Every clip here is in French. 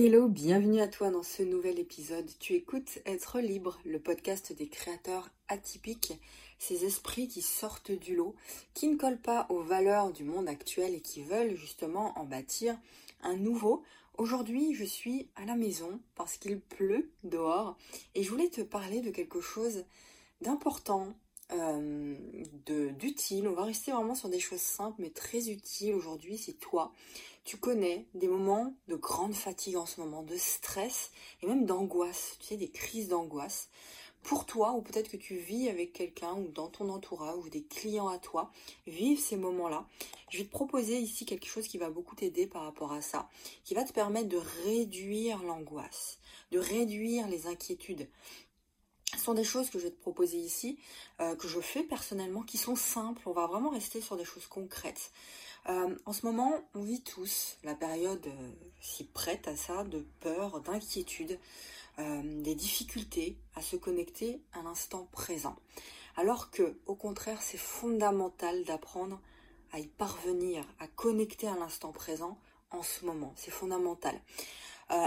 Hello, bienvenue à toi dans ce nouvel épisode. Tu écoutes Être libre, le podcast des créateurs atypiques, ces esprits qui sortent du lot, qui ne collent pas aux valeurs du monde actuel et qui veulent justement en bâtir un nouveau. Aujourd'hui, je suis à la maison parce qu'il pleut dehors et je voulais te parler de quelque chose d'important, euh, d'utile. On va rester vraiment sur des choses simples mais très utiles aujourd'hui si toi tu connais des moments de grande fatigue en ce moment, de stress et même d'angoisse, tu sais, des crises d'angoisse. Pour toi, ou peut-être que tu vis avec quelqu'un ou dans ton entourage ou des clients à toi, vivent ces moments-là. Je vais te proposer ici quelque chose qui va beaucoup t'aider par rapport à ça, qui va te permettre de réduire l'angoisse, de réduire les inquiétudes. Ce sont des choses que je vais te proposer ici, euh, que je fais personnellement, qui sont simples. On va vraiment rester sur des choses concrètes. Euh, en ce moment, on vit tous la période euh, si prête à ça, de peur, d'inquiétude, des difficultés à se connecter à l'instant présent. Alors que, au contraire, c'est fondamental d'apprendre à y parvenir, à connecter à l'instant présent en ce moment. C'est fondamental.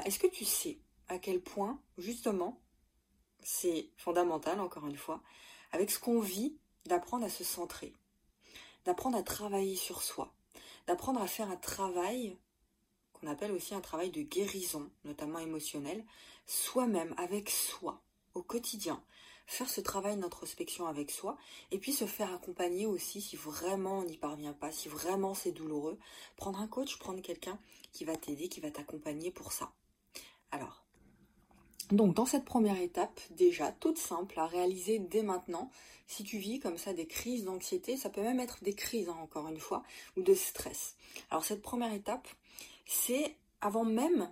Est-ce que tu sais à quel point, justement, c'est fondamental, encore une fois, avec ce qu'on vit, d'apprendre à se centrer, d'apprendre à travailler sur soi, d'apprendre à faire un travail qu'on appelle aussi un travail de guérison, notamment émotionnel, soi-même, avec soi, au quotidien. Faire ce travail d'introspection avec soi et puis se faire accompagner aussi si vraiment on n'y parvient pas, si vraiment c'est douloureux. Prendre un coach, prendre quelqu'un qui va t'aider, qui va t'accompagner pour ça. Alors, donc dans cette première étape, déjà toute simple à réaliser dès maintenant, si tu vis comme ça des crises d'anxiété, ça peut même être des crises hein, encore une fois, ou de stress. Alors cette première étape, c'est avant même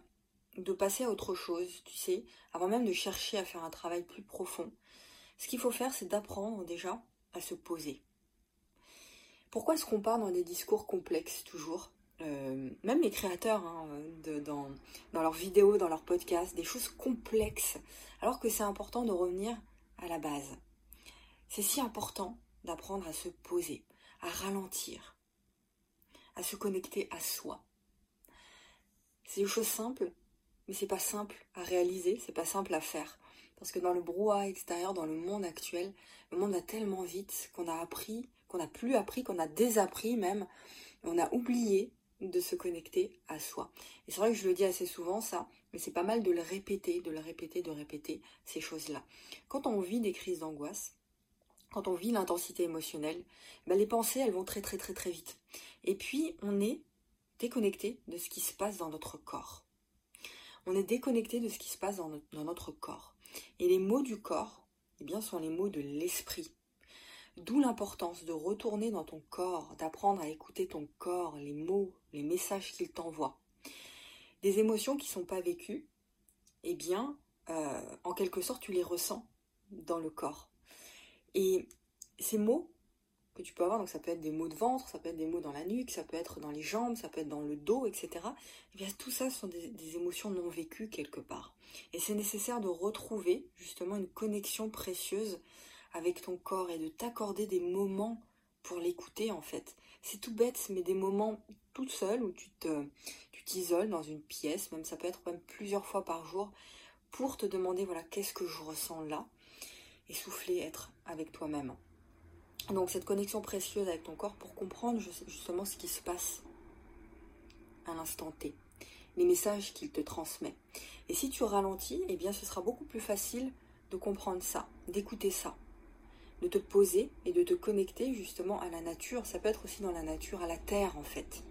de passer à autre chose, tu sais, avant même de chercher à faire un travail plus profond. Ce qu'il faut faire, c'est d'apprendre déjà à se poser. Pourquoi est-ce qu'on part dans des discours complexes toujours? Euh, même les créateurs, hein, dans, leurs vidéos, dans leurs podcasts, des choses complexes, alors que c'est important de revenir à la base. C'est si important d'apprendre à se poser, à ralentir, à se connecter à soi. C'est des choses simples, mais c'est pas simple à réaliser, c'est pas simple à faire. Parce que dans le brouhaha extérieur, dans le monde actuel, le monde va tellement vite qu'on a appris, qu'on n'a plus appris, qu'on a désappris même. On a oublié de se connecter à soi. Et c'est vrai que je le dis assez souvent ça, mais c'est pas mal de le répéter, de le répéter, de répéter ces choses-là. Quand on vit des crises d'angoisse, quand on vit l'intensité émotionnelle, ben les pensées elles vont très très très très vite. Et puis on est déconnecté de ce qui se passe dans notre corps. On est déconnecté de ce qui se passe dans notre, dans notre corps. Et les mots du corps, eh bien, sont les mots de l'esprit. D'où l'importance de retourner dans ton corps, d'apprendre à écouter ton corps, les mots, les messages qu'il t'envoie. Des émotions qui ne sont pas vécues, eh bien, euh, en quelque sorte, tu les ressens dans le corps. Et ces mots que tu peux avoir, donc ça peut être des mots de ventre, ça peut être des mots dans la nuque, ça peut être dans les jambes, ça peut être dans le dos, etc. Eh bien, tout ça sont des, des émotions non vécues quelque part. Et c'est nécessaire de retrouver justement une connexion précieuse avec ton corps et de t'accorder des moments pour l'écouter en fait. C'est tout bête, mais des moments toute seule où tu te, tu t'isoles dans une pièce, même ça peut être même plusieurs fois par jour, pour te demander voilà qu'est-ce que je ressens là, et souffler, être avec toi-même. Donc cette connexion précieuse avec ton corps pour comprendre justement ce qui se passe à l'instant T, les messages qu'il te transmet. Et si tu ralentis, eh bien ce sera beaucoup plus facile de comprendre ça, d'écouter ça de te poser et de te connecter justement à la nature. Ça peut être aussi dans la nature, à la terre en fait.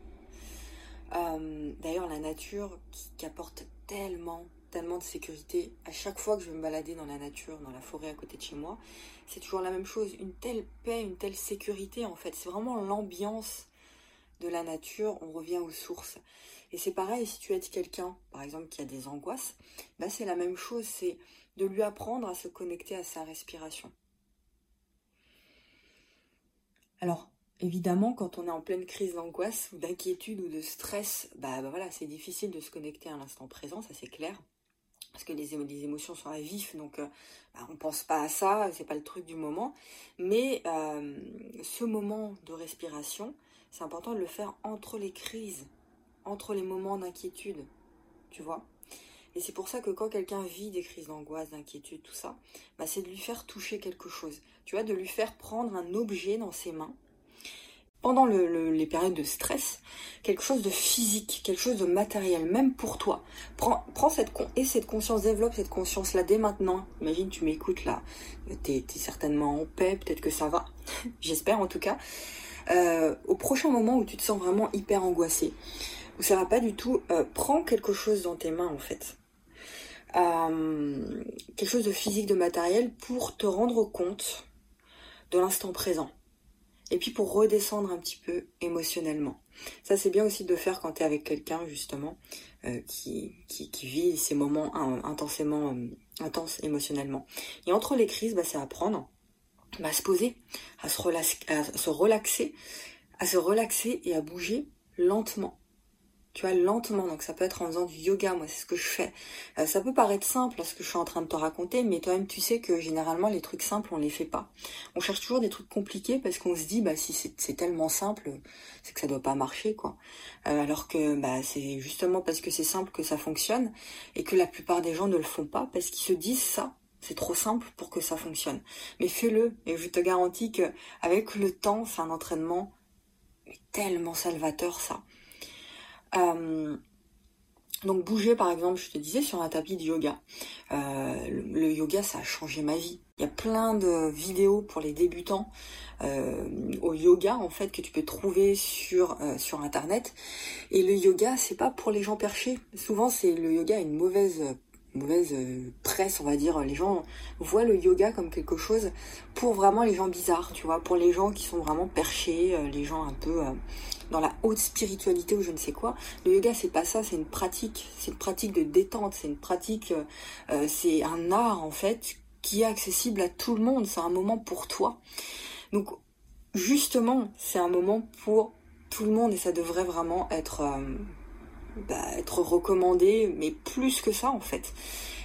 Euh, d'ailleurs, la nature qui, apporte tellement, tellement de sécurité. À chaque fois que je vais me balader dans la nature, dans la forêt à côté de chez moi, c'est toujours la même chose. Une telle paix, une telle sécurité en fait. C'est vraiment l'ambiance de la nature. On revient aux sources. Et c'est pareil si tu aides quelqu'un, par exemple, qui a des angoisses, bah c'est la même chose. C'est de lui apprendre à se connecter à sa respiration. Alors, évidemment, quand on est en pleine crise d'angoisse ou d'inquiétude ou de stress, bah, bah, voilà, c'est difficile de se connecter à l'instant présent, ça c'est clair. Parce que les, émotions sont à vif, donc euh, bah, on pense pas à ça, c'est pas le truc du moment. Mais euh, ce moment de respiration, c'est important de le faire entre les crises, entre les moments d'inquiétude, tu vois. Et c'est pour ça que quand quelqu'un vit des crises d'angoisse, d'inquiétude, tout ça, bah, c'est de lui faire toucher quelque chose. Tu vois, de lui faire prendre un objet dans ses mains pendant les périodes de stress, quelque chose de physique, quelque chose de matériel, même pour toi. Prends, cette, et cette conscience, développe cette conscience-là dès maintenant. Imagine, tu m'écoutes là, t'es es certainement en paix, peut-être que ça va, j'espère en tout cas. Euh, au prochain moment où tu te sens vraiment hyper angoissé, où ça va pas du tout, euh, prends quelque chose dans tes mains en fait. Euh, quelque chose de physique, de matériel, pour te rendre compte de l'instant présent et puis pour redescendre un petit peu émotionnellement. Ça c'est bien aussi de faire quand tu es avec quelqu'un justement euh, qui, qui, vit ces moments intensément intenses émotionnellement. Et entre les crises, bah, c'est apprendre bah, à se poser, à se, à se relaxer, à se relaxer et à bouger lentement tu vois, lentement. Donc ça peut être en faisant du yoga, moi c'est ce que je fais. Euh, ça peut paraître simple ce que je suis en train de te raconter, mais toi-même tu sais que généralement les trucs simples on les fait pas. On cherche toujours des trucs compliqués parce qu'on se dit bah si c'est tellement simple, c'est que ça doit pas marcher quoi. Euh, alors que bah c'est justement parce que c'est simple que ça fonctionne et que la plupart des gens ne le font pas parce qu'ils se disent ça. C'est trop simple pour que ça fonctionne. Mais fais-le et je te garantis que avec le temps, c'est un entraînement tellement salvateur ça. Euh, donc bouger par exemple, je te disais, sur un tapis de yoga. Euh, le, yoga, ça a changé ma vie. Il y a plein de vidéos pour les débutants euh, au yoga en fait que tu peux trouver sur internet. Et le yoga, c'est pas pour les gens perchés. Souvent, c'est le yoga a une mauvaise mauvaise presse, on va dire. Les gens voient le yoga comme quelque chose pour vraiment les gens bizarres, tu vois, pour les gens qui sont vraiment perchés, les gens un peu dans la haute spiritualité ou je ne sais quoi. Le yoga, c'est pas ça, c'est une pratique, c'est une pratique de détente, c'est une pratique, euh, euh, c'est un art en fait qui est accessible à tout le monde. C'est un moment pour toi. Donc justement, c'est un moment pour tout le monde et ça devrait vraiment être euh, bah, recommandé, mais plus que ça en fait.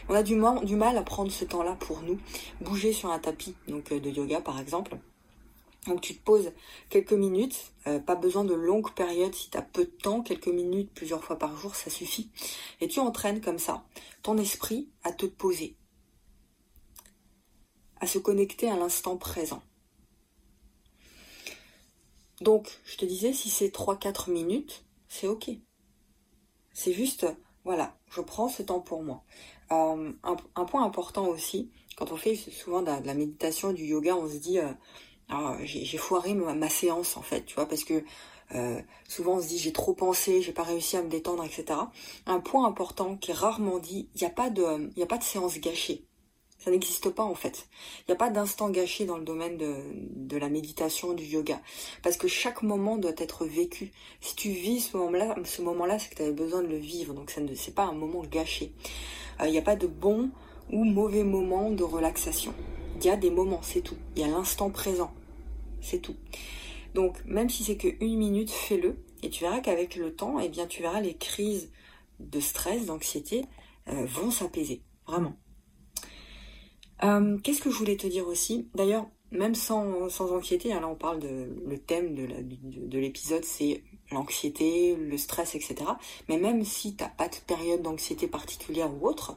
On a du mal, du mal à prendre ce temps-là pour nous. Bouger sur un tapis donc de yoga par exemple donc tu te poses quelques minutes, euh, pas besoin de longues périodes si tu as peu de temps, quelques minutes plusieurs fois par jour, ça suffit. Et tu entraînes comme ça ton esprit à te poser, à se connecter à l'instant présent. Donc, je te disais, si c'est 3-4 minutes, c'est ok. C'est juste, voilà, je prends ce temps pour moi. Euh, un, point important aussi, quand on fait souvent de la, méditation, du yoga, on se dit... Euh, ah, j'ai foiré ma, séance en fait, tu vois, parce que euh, souvent on se dit j'ai trop pensé, j'ai pas réussi à me détendre, etc. Un point important qui est rarement dit, il n'y a pas de, a pas de séance gâchée. Ça n'existe pas en fait. Il n'y a pas d'instant gâché dans le domaine de, de, la méditation, du yoga. Parce que chaque moment doit être vécu. Si tu vis ce moment-là, ce moment-là, c'est que tu avais besoin de le vivre. Donc ça ne c'est pas un moment gâché. Euh, il n'y a pas de bon ou mauvais moment de relaxation. Y a des moments, c'est tout. Il y a l'instant présent, c'est tout. Donc même si c'est que une minute, fais-le et tu verras qu'avec le temps, eh bien tu verras les crises de stress, d'anxiété euh, vont s'apaiser, vraiment. Euh, qu'est-ce que je voulais te dire aussi? D'ailleurs, même sans, anxiété, hein, là on parle de le thème de, de l'épisode, c'est l'anxiété, le stress, etc. Mais même si tu n'as pas de période d'anxiété particulière ou autre,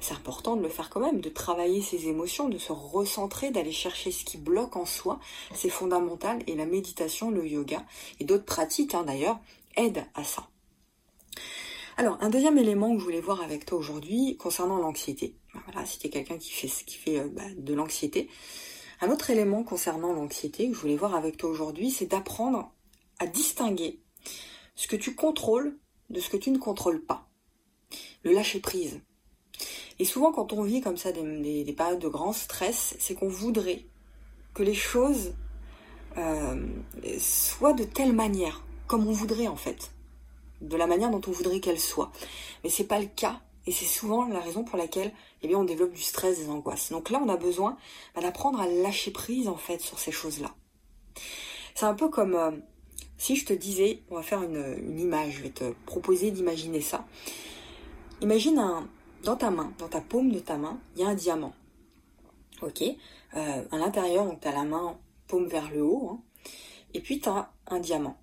c'est important de le faire quand même, de travailler ses émotions, de se recentrer, d'aller chercher ce qui bloque en soi. C'est fondamental et la méditation, le yoga et d'autres pratiques hein, d'ailleurs aident à ça. Alors, un deuxième élément que je voulais voir avec toi aujourd'hui concernant l'anxiété. Voilà, si tu quelqu'un qui fait, qui fait euh, bah, de l'anxiété. Un autre élément concernant l'anxiété que je voulais voir avec toi aujourd'hui, c'est d'apprendre à distinguer ce que tu contrôles de ce que tu ne contrôles pas. Le lâcher prise. Et souvent, quand on vit comme ça des, périodes de grand stress, c'est qu'on voudrait que les choses euh, soient de telle manière, comme on voudrait en fait, de la manière dont on voudrait qu'elles soient. Mais c'est pas le cas, et c'est souvent la raison pour laquelle, eh bien, on développe du stress, des angoisses. Donc là, on a besoin bah, d'apprendre à lâcher prise en fait sur ces choses-là. C'est un peu comme euh, si je te disais, on va faire une, image, je vais te proposer d'imaginer ça. Imagine un, dans ta main, dans ta paume de ta main, il y a un diamant. Ok? Euh, À l'intérieur, donc tu as la main paume vers le haut. Hein. et puis tu as un diamant.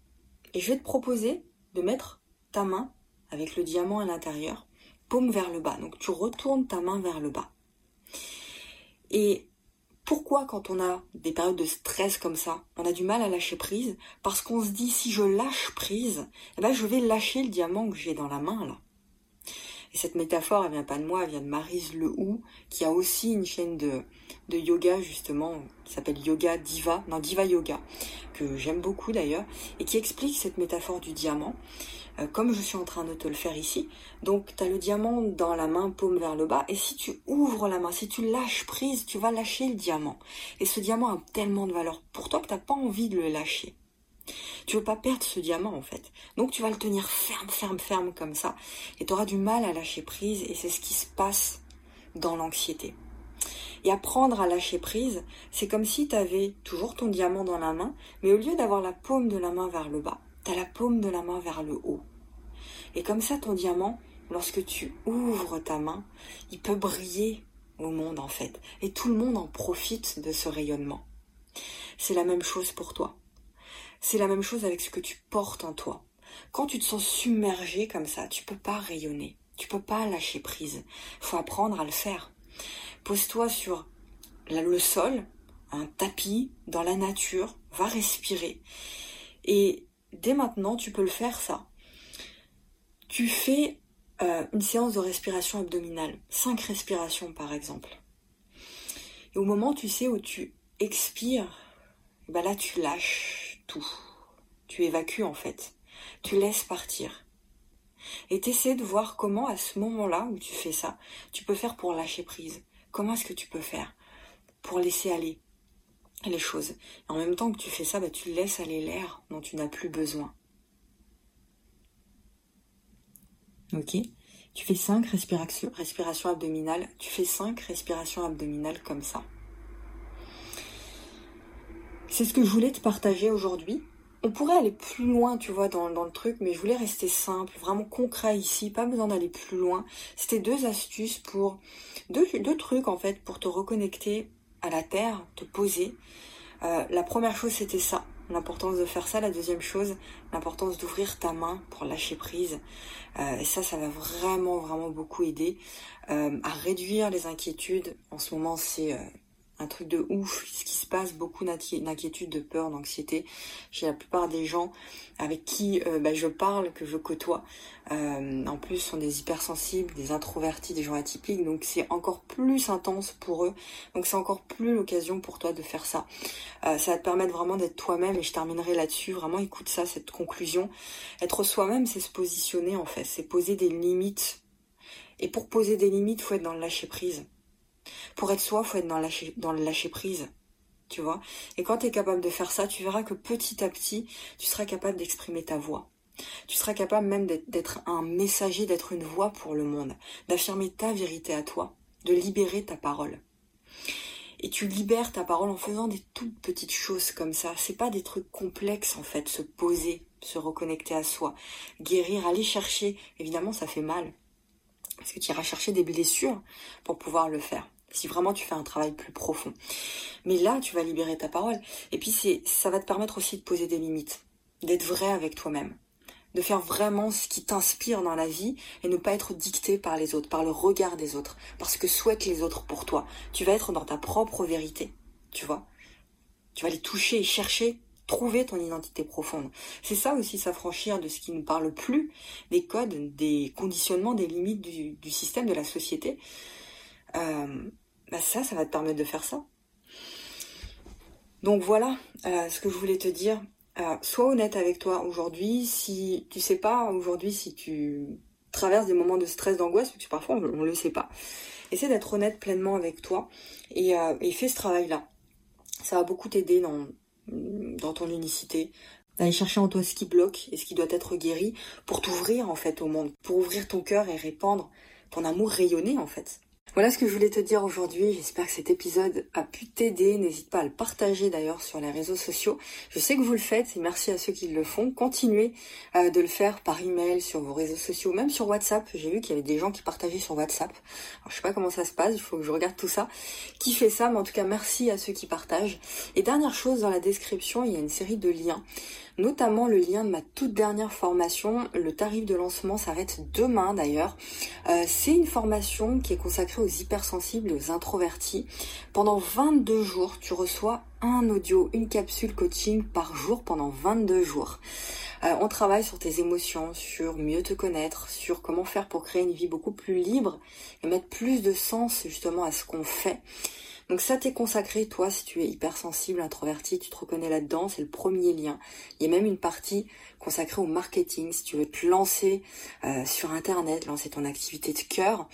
Et je vais te proposer de mettre ta main avec le diamant à l'intérieur paume vers le bas. Donc tu retournes ta main vers le bas. Et pourquoi quand on a des périodes de stress comme ça, on a du mal à lâcher prise? Parce qu'on se dit si je lâche prise, eh ben je vais lâcher le diamant que j'ai dans la main là. Et cette métaphore, elle vient pas de moi, elle vient de Marise Lehou, qui a aussi une chaîne de, de yoga justement, qui s'appelle Yoga Diva, non Diva Yoga, que j'aime beaucoup d'ailleurs, et qui explique cette métaphore du diamant, euh, comme je suis en train de te le faire ici. Donc tu as le diamant dans la main, paume vers le bas, et si tu ouvres la main, si tu lâches prise, tu vas lâcher le diamant. Et ce diamant a tellement de valeur pour toi que tu n'as pas envie de le lâcher. Tu veux pas perdre ce diamant en fait. Donc tu vas le tenir ferme, ferme, ferme comme ça. Et tu auras du mal à lâcher prise et c'est ce qui se passe dans l'anxiété. Et apprendre à lâcher prise, c'est comme si tu avais toujours ton diamant dans la main, mais au lieu d'avoir la paume de la main vers le bas, tu as la paume de la main vers le haut. Et comme ça, ton diamant, lorsque tu ouvres ta main, il peut briller au monde en fait. Et tout le monde en profite de ce rayonnement. C'est la même chose pour toi. C'est la même chose avec ce que tu portes en toi. Quand tu te sens submergé comme ça, tu peux pas rayonner. Tu peux pas lâcher prise. Faut apprendre à le faire. Pose-toi sur le sol, un tapis, dans la nature, va respirer. Et dès maintenant, tu peux le faire ça. Tu fais euh, une séance de respiration abdominale, cinq respirations par exemple. Et au moment, tu sais, où tu expires, bah là, tu lâches tu évacues en fait. Tu laisses partir. Et t'essaies de voir comment à ce moment-là où tu fais ça, tu peux faire pour lâcher prise. Comment est-ce que tu peux faire pour laisser aller les choses? en même temps que tu fais ça, bah, tu laisses aller l'air dont tu n'as plus besoin. Ok Tu fais 5 respirations, abdominales. Tu fais 5 respirations abdominales comme ça. C'est ce que je voulais te partager aujourd'hui. On pourrait aller plus loin, tu vois, dans, le truc, mais je voulais rester simple, vraiment concret ici, pas besoin d'aller plus loin. C'était deux astuces pour, deux, deux, trucs en fait, pour te reconnecter à la terre, te poser. Euh, la première chose, c'était ça, l'importance de faire ça. La deuxième chose, l'importance d'ouvrir ta main pour lâcher prise. Euh, et ça, ça va vraiment, vraiment beaucoup aider euh, à réduire les inquiétudes. En ce moment, c'est un truc de ouf, ce qui se passe, beaucoup d'inquiétude, de peur, d'anxiété chez la plupart des gens avec qui euh, bah, je parle, que je côtoie. Euh, en plus, sont des hypersensibles, des introvertis, des gens atypiques, donc c'est encore plus intense pour eux. Donc c'est encore plus l'occasion pour toi de faire ça. Euh, ça va te permettre vraiment d'être toi-même et je terminerai là-dessus. Vraiment, écoute ça, cette conclusion. Être soi-même, c'est se positionner en fait, c'est poser des limites. Et pour poser des limites, faut être dans le lâcher prise. Pour être soi, faut être dans, lâcher, le lâcher prise. Tu vois Et quand tu es capable de faire ça, tu verras que petit à petit, tu seras capable d'exprimer ta voix. Tu seras capable même d'être un messager, d'être une voix pour le monde, d'affirmer ta vérité à toi, de libérer ta parole. Et tu libères ta parole en faisant des toutes petites choses comme ça. C'est pas des trucs complexes en fait, se poser, se reconnecter à soi, guérir, aller chercher. Évidemment, ça fait mal. Parce que tu iras chercher des blessures pour pouvoir le faire. Si vraiment tu fais un travail plus profond. Mais là, tu vas libérer ta parole. Et puis c'est, ça va te permettre aussi de poser des limites. D'être vrai avec toi-même. De faire vraiment ce qui t'inspire dans la vie et ne pas être dicté par les autres, par le regard des autres. Parce que souhaitent les autres pour toi. Tu vas être dans ta propre vérité. Tu vois? Tu vas les toucher et chercher trouver ton identité profonde. C'est ça aussi s'affranchir de ce qui ne parle plus, des codes, des conditionnements, des limites du, système, de la société. Euh, bah ça, ça va te permettre de faire ça. Donc voilà euh, ce que je voulais te dire. Euh, sois honnête avec toi aujourd'hui. Si tu sais pas aujourd'hui si tu traverses des moments de stress, d'angoisse, parce que parfois on, ne le sait pas. Essaie d'être honnête pleinement avec toi et, et fais ce travail-là. Ça va beaucoup t'aider dans, dans ton unicité, d'aller chercher en toi ce qui bloque et ce qui doit être guéri pour t'ouvrir en fait au monde, pour ouvrir ton cœur et répandre ton amour rayonner en fait. Voilà ce que je voulais te dire aujourd'hui. J'espère que cet épisode a pu t'aider. N'hésite pas à le partager d'ailleurs sur les réseaux sociaux. Je sais que vous le faites et merci à ceux qui le font. Continuez euh, de le faire par email, sur vos réseaux sociaux, même sur WhatsApp. J'ai vu qu'il y avait des gens qui partageaient sur WhatsApp. Alors, je sais pas comment ça se passe. Il faut que je regarde tout ça. Qui fait ça? Mais en tout cas, merci à ceux qui partagent. Et dernière chose, dans la description, il y a une série de liens notamment le lien de ma toute dernière formation. Le tarif de lancement s'arrête demain d'ailleurs. Euh, c'est une formation qui est consacrée aux hypersensibles aux introvertis. Pendant 22 jours, tu reçois un audio, une capsule coaching par jour pendant 22 jours. Euh, on travaille sur tes émotions, sur mieux te connaître, sur comment faire pour créer une vie beaucoup plus libre et mettre plus de sens justement à ce qu'on fait. Donc ça t'est consacré, toi, si tu es hypersensible, introverti, tu te reconnais là-dedans, c'est le premier lien. Il y a même une partie consacrée au marketing, si tu veux te lancer euh, sur Internet, lancer ton activité de cœur.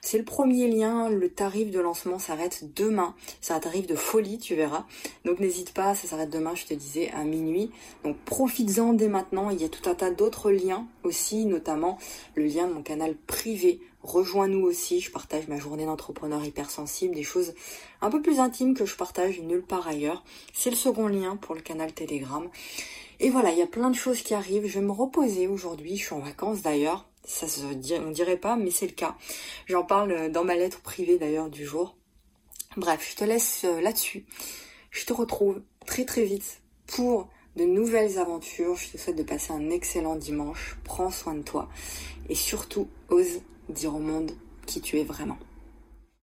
C'est le premier lien, le tarif de lancement s'arrête demain. C'est un tarif de folie, tu verras. Donc n'hésite pas, ça s'arrête demain, je te disais, à minuit. Donc profites-en dès maintenant, il y a tout un tas d'autres liens aussi, notamment le lien de mon canal privé Rejoins-nous aussi, je partage ma journée d'entrepreneur hypersensible, des choses un peu plus intimes que je partage nulle part ailleurs. C'est le second lien pour le canal Telegram. Et voilà, il y a plein de choses qui arrivent. Je vais me reposer aujourd'hui, je suis en vacances d'ailleurs. Ça se dirait pas, mais c'est le cas. J'en parle dans ma lettre privée d'ailleurs du jour. Bref, je te laisse euh, là-dessus. Je te retrouve très très vite pour de nouvelles aventures. Je te souhaite de passer un excellent dimanche. Prends soin de toi et surtout ose dire au monde qui tu es vraiment.